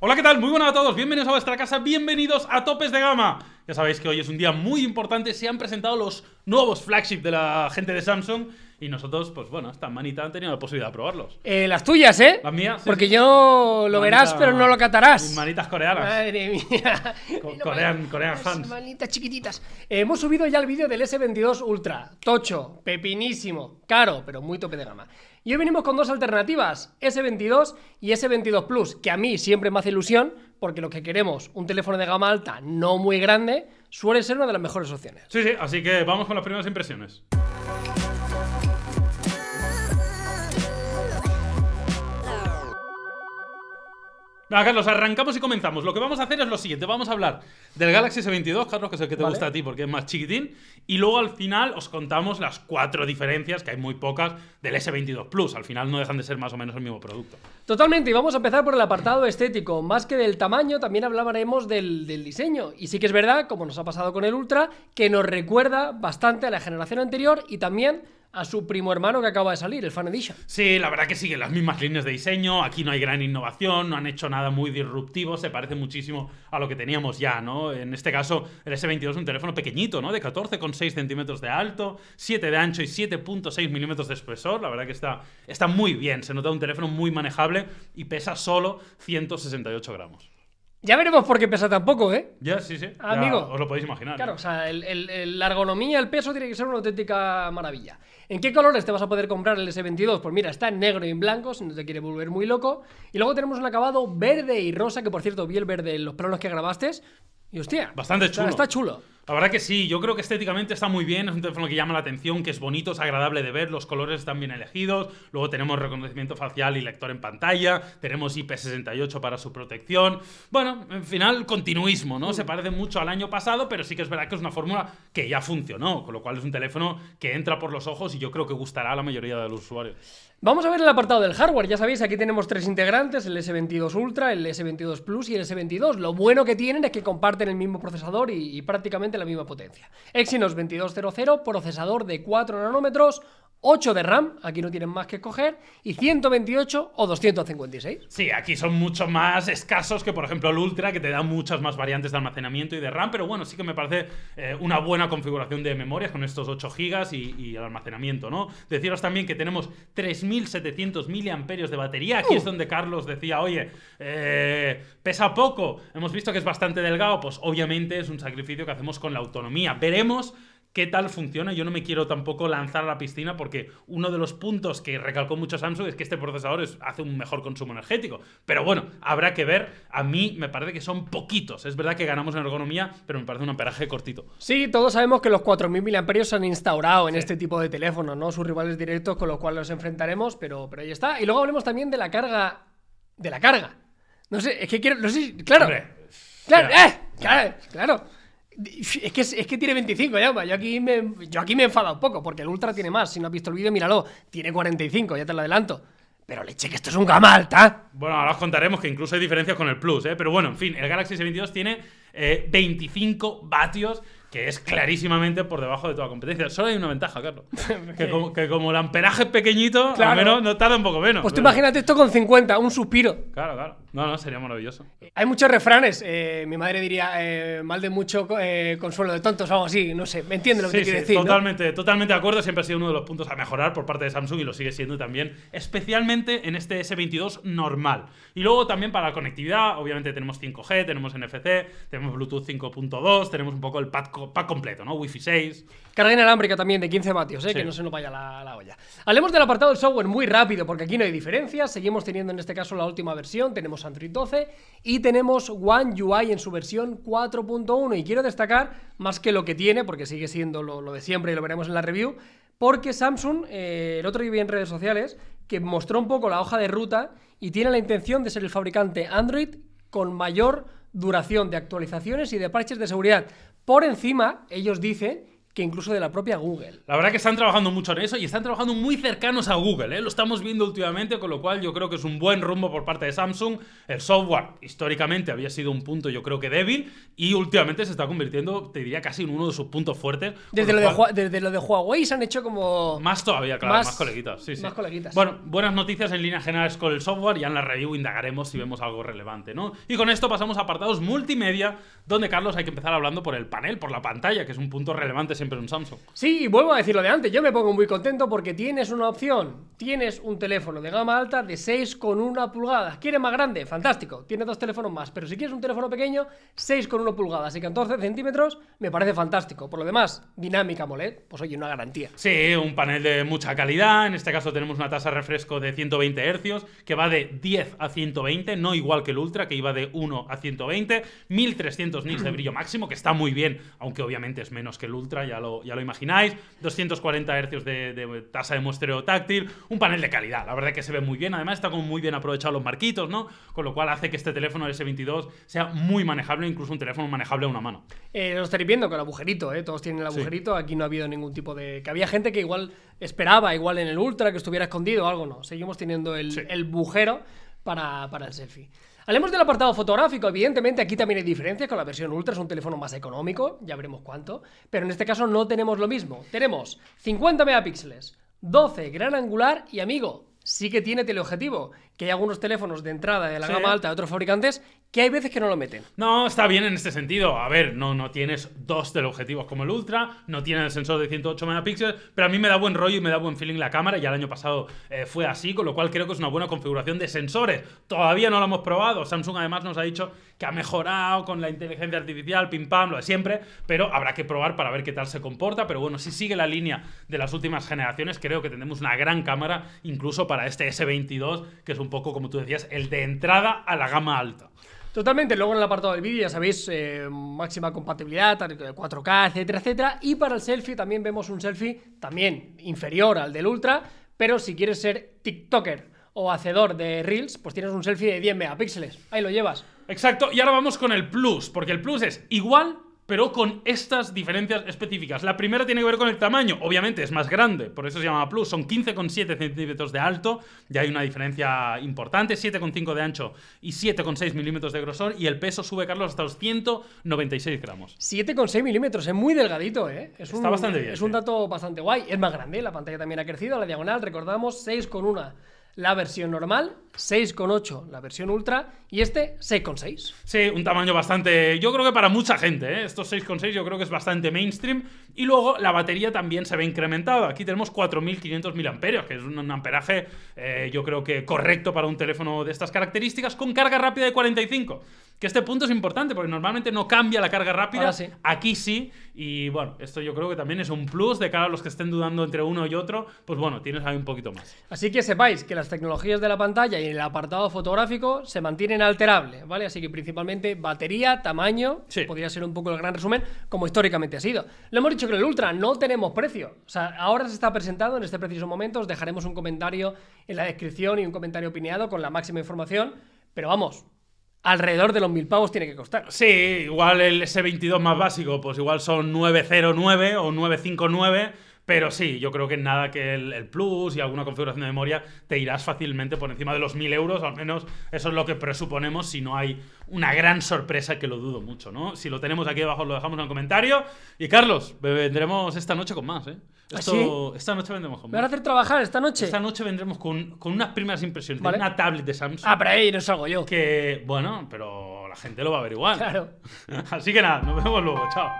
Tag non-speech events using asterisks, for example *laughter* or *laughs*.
Hola, ¿qué tal? Muy buenas a todos, bienvenidos a vuestra casa, bienvenidos a Topes de Gama. Ya sabéis que hoy es un día muy importante, se han presentado los nuevos flagship de la gente de Samsung y nosotros, pues bueno, esta manita han tenido la posibilidad de probarlos. Eh, las tuyas, ¿eh? Las mías, sí, Porque sí. yo lo verás, pero no lo catarás. manitas coreanas. Madre mía. Co- Mira, Korean- man- Korean las hands. Manitas chiquititas. Eh, hemos subido ya el vídeo del S22 Ultra. Tocho, pepinísimo, caro, pero muy tope de gama. Y hoy venimos con dos alternativas, S22 y S22 Plus, que a mí siempre me hace ilusión, porque lo que queremos, un teléfono de gama alta no muy grande, suele ser una de las mejores opciones. Sí, sí, así que vamos con las primeras impresiones. Venga, Carlos, arrancamos y comenzamos. Lo que vamos a hacer es lo siguiente. Vamos a hablar del Galaxy S22, Carlos, que es el que te Vale. gusta a ti porque es más chiquitín. Y luego al final os contamos las cuatro diferencias, que hay muy pocas, del S22 Plus. Al final no dejan de ser más o menos el mismo producto. Totalmente, y vamos a empezar por el apartado estético. Más que del tamaño, también hablaremos del, del diseño. Y sí que es verdad, como nos ha pasado con el Ultra, que nos recuerda bastante a la generación anterior y también a su primo hermano que acaba de salir, el Fan Edition. Sí, la verdad que siguen las mismas líneas de diseño. Aquí no hay gran innovación, no han hecho nada muy disruptivo. Se parece muchísimo a lo que teníamos ya, ¿no? En este caso, el S22 es un teléfono pequeñito, ¿no? De 14,6 centímetros de alto, 7 de ancho y 7,6 milímetros de espesor. La verdad que está, está muy bien. Se nota un teléfono muy manejable y pesa solo 168 gramos. Ya veremos por qué pesa tan poco, ¿eh? Ya, sí, sí. ya Amigo. os lo podéis imaginar. Claro, ¿no? o sea, el- el- el- la ergonomía, el peso tiene que ser una auténtica maravilla. ¿En qué colores te vas a poder comprar el S22? Pues mira, está en negro y en blanco, si no te quiere volver muy loco. Y luego tenemos un acabado verde y rosa, que por cierto vi el verde en los planos que grabaste. Y hostia, Bastante está- chulo. Está chulo. La verdad que sí, yo creo que estéticamente está muy bien, es un teléfono que llama la atención, que es bonito, es agradable de ver, los colores están bien elegidos, luego tenemos reconocimiento facial y lector en pantalla, tenemos IP68 para su protección. Bueno, en final, continuismo, ¿no? Se parece mucho al año pasado, pero sí que es verdad que es una fórmula que ya funcionó, con lo cual es un teléfono que entra por los ojos y yo creo que gustará a la mayoría de los usuarios. Vamos a ver el apartado del hardware. Ya sabéis, aquí tenemos tres integrantes, el S22 Ultra, el S22 Plus y el S22. Lo bueno que tienen es que comparten el mismo procesador y, prácticamente la misma potencia. Exynos 2200, procesador de 4 nanómetros, 8 de RAM, aquí no tienen más que escoger, y 128 o 256. Sí, aquí son mucho más escasos que, por ejemplo, el Ultra, que te da muchas más variantes de almacenamiento y de RAM, pero bueno, sí que me parece eh, una buena configuración de memoria con estos 8 GB y, y el almacenamiento, ¿no? Deciros también que tenemos 3.700 miliamperios de batería. Aquí es donde Carlos decía, oye, eh, pesa poco, hemos visto que es bastante delgado, pues obviamente es un sacrificio que hacemos con la autonomía. Veremos qué tal funciona. Yo no me quiero tampoco lanzar a la piscina porque uno de los puntos que recalcó mucho Samsung es que este procesador es- hace un mejor consumo energético. Pero bueno, habrá que ver. A mí me parece que son poquitos. Es verdad que ganamos en ergonomía, pero me parece un amperaje cortito. Sí, todos sabemos que los 4.000 mAh se han instaurado en este tipo de teléfonos, ¿no? Sus rivales directos con los cuales los enfrentaremos, pero, pero ahí está. Y luego hablemos también de la carga. De la carga. No sé, es que quiero. No sé, claro. Hombre, Claro. ¡eh! Claro, claro. Es que, es que tiene 25 ya, yo aquí, me, yo aquí me he enfadado un poco, porque el Ultra tiene más. Si no has visto el vídeo, míralo. Tiene 45, ya te lo adelanto. Pero leche, que esto es un gama alta. Bueno, ahora os contaremos que incluso hay diferencias con el Plus, ¿eh? Pero bueno, en fin, el Galaxy S22 tiene eh, 25 vatios, que es clarísimamente por debajo de toda competencia. Solo hay una ventaja, Carlos. *laughs* que, como, que como el amperaje es pequeñito, Claro. al menos no tarda un poco menos. Pues tú pero- imagínate esto con 50, un suspiro. Claro, claro. No, no, sería maravilloso. Hay muchos refranes. eh, mi madre diría eh, mal de mucho eh, consuelo de tontos o algo así. No sé, me entiende lo que Sí, te sí, decir. ¿no? totalmente, totalmente de acuerdo. Siempre ha sido uno de los puntos a mejorar por parte de Samsung y lo sigue siendo también, especialmente en este S22 normal. Y luego también para la conectividad, obviamente tenemos 5G, tenemos NFC, tenemos Bluetooth 5.2, tenemos un poco el co- pack completo, ¿no? Wi-Fi 6. Carga inalámbrica también de 15 vatios, ¿eh? Sí. que no se nos vaya la, la olla. Hablemos del apartado del software muy rápido, porque aquí no hay diferencias. Seguimos teniendo en este caso la última versión. Tenemos Android 12 y tenemos One UI en su versión 4.1. Y quiero destacar, más que lo que tiene, porque sigue siendo lo, lo de siempre y lo veremos en la review, porque Samsung, eh, el otro día vi en redes sociales, que mostró un poco la hoja de ruta y tiene la intención de ser el fabricante Android con mayor duración de actualizaciones y de parches de seguridad. Por encima, ellos dicen que incluso de la propia Google. La verdad que están trabajando mucho en eso y están trabajando muy cercanos a Google, ¿eh? lo estamos viendo últimamente, con lo cual yo creo que es un buen rumbo por parte de Samsung. El software históricamente había sido un punto yo creo que débil y últimamente se está convirtiendo, te diría, casi en uno de sus puntos fuertes. Desde lo, de, desde lo de Huawei se han hecho como... Más todavía, claro, más, coleguitas. Sí, más coleguitas. Bueno, buenas noticias en líneas generales con el software, ya en la review indagaremos si vemos algo relevante, ¿no? Y con esto pasamos a apartados multimedia, donde Carlos hay que empezar hablando por el panel, por la pantalla, que es un punto relevante siempre un Samsung. Sí, vuelvo a decir lo de antes, yo me pongo muy contento porque tienes una opción, tienes un teléfono de gama alta de 6,1 pulgadas. ¿Quieres más grande? Fantástico, tienes dos teléfonos más, pero si quieres un teléfono pequeño, 6,1 pulgadas y 14 centímetros, me parece fantástico. Por lo demás, dinámica AMOLED, pues oye, una garantía. Sí, un panel de mucha calidad, en este caso tenemos una tasa de refresco de 120 Hz, que va de 10 a 120, no igual que el Ultra, que iba de 1 a 120, 1300 nits de brillo máximo, que está muy bien, aunque obviamente es menos que el Ultra, ya lo, ya lo imagináis, 240 Hz de, tasa de muestreo táctil, un panel de calidad, la verdad que se ve muy bien, además está como muy bien aprovechado los marquitos, ¿no? Con lo cual hace que este teléfono el S22 sea muy manejable, incluso un teléfono manejable a una mano. Eh, lo estaréis viendo con el agujerito, ¿eh? Todos tienen el agujerito, aquí no ha habido ningún tipo de... que había gente que igual esperaba, igual en el Ultra, que estuviera escondido o algo, no. Seguimos teniendo el, el bujero para, para el selfie. Hablemos del apartado fotográfico. Evidentemente, aquí también hay diferencias con la versión Ultra, es un teléfono más económico, ya veremos cuánto. Pero en este caso no tenemos lo mismo. Tenemos 50 megapíxeles, 12 gran angular y amigo, sí que tiene teleobjetivo, que hay algunos teléfonos de entrada de la gama alta de otros fabricantes que hay veces que no lo meten. No, está bien en este sentido. A ver, no, no tienes dos teleobjetivos como el Ultra, no tienes el sensor de 108 megapíxeles, pero a mí me da buen rollo y me da buen feeling la cámara. Ya el año pasado eh, fue así, con lo cual creo que es una buena configuración de sensores. Todavía no lo hemos probado. Samsung además nos ha dicho que ha mejorado con la inteligencia artificial, pim pam, lo de siempre, pero habrá que probar para ver qué tal se comporta. Pero bueno, si sigue la línea de las últimas generaciones, creo que tendremos una gran cámara, incluso para este S22, que es un poco, como tú decías, el de entrada a la gama alta. Totalmente, luego en el apartado del vídeo ya sabéis, eh, máxima compatibilidad, 4K, etcétera, etcétera. Y para el selfie también vemos un selfie también inferior al del Ultra, pero si quieres ser TikToker o hacedor de Reels, pues tienes un selfie de 10 megapíxeles. Ahí lo llevas. Exacto, y ahora vamos con el Plus, porque el Plus es igual pero con estas diferencias específicas. La primera tiene que ver con el tamaño, obviamente es más grande, por eso se llama Plus, son 15,7 centímetros de alto, ya hay una diferencia importante, 7,5 de ancho y 7,6 milímetros de grosor, y el peso sube, Carlos, hasta los 196 gramos. 7,6 milímetros, es muy delgadito, ¿eh? Es Está bastante bien. Es un dato bastante guay, es más grande, la pantalla también ha crecido, la diagonal, recordamos, 6,1 la versión normal, 6,8 la versión ultra y este 6,6. Sí, un tamaño bastante, yo creo que para mucha gente, ¿eh? estos 6,6 yo creo que es bastante mainstream y luego la batería también se ve incrementada. Aquí tenemos 4.500 mAh, que es un amperaje eh, yo creo que correcto para un teléfono de estas características con carga rápida de 45. Que este punto es importante porque normalmente no cambia la carga rápida. Aquí sí. Y bueno, esto yo creo que también es un plus de cara a los que estén dudando entre uno y otro. Pues bueno, tienes ahí un poquito más. Así que sepáis que las tecnologías de la pantalla y el apartado fotográfico se mantienen alterables, ¿vale? Así que principalmente batería, tamaño, podría ser un poco el gran resumen, como históricamente ha sido. Lo hemos dicho que en el Ultra no tenemos precio. O sea, ahora se está presentado en este preciso momento. Os dejaremos un comentario en la descripción y un comentario opinado con la máxima información. Pero vamos, alrededor de los mil pavos tiene que costar. Sí, igual el S22 más básico, pues igual son 909 o 959. Pero sí, yo creo que nada que el, Plus y alguna configuración de memoria te irás fácilmente por encima de los 1000 euros, al menos eso es lo que presuponemos si no hay una gran sorpresa que lo dudo mucho, ¿no? Si lo tenemos aquí abajo lo dejamos en el comentario. Y Carlos, vendremos esta noche con más, ¿eh? ¿Ah, esta noche vendremos con más. ¿Me van a hacer trabajar esta noche? Esta noche vendremos con, unas primeras impresiones de una tablet de Samsung. Ah, pero ahí no salgo yo. Que, bueno, pero la gente lo va a ver igual. Claro. *laughs* Así que nada, nos vemos luego. Chao.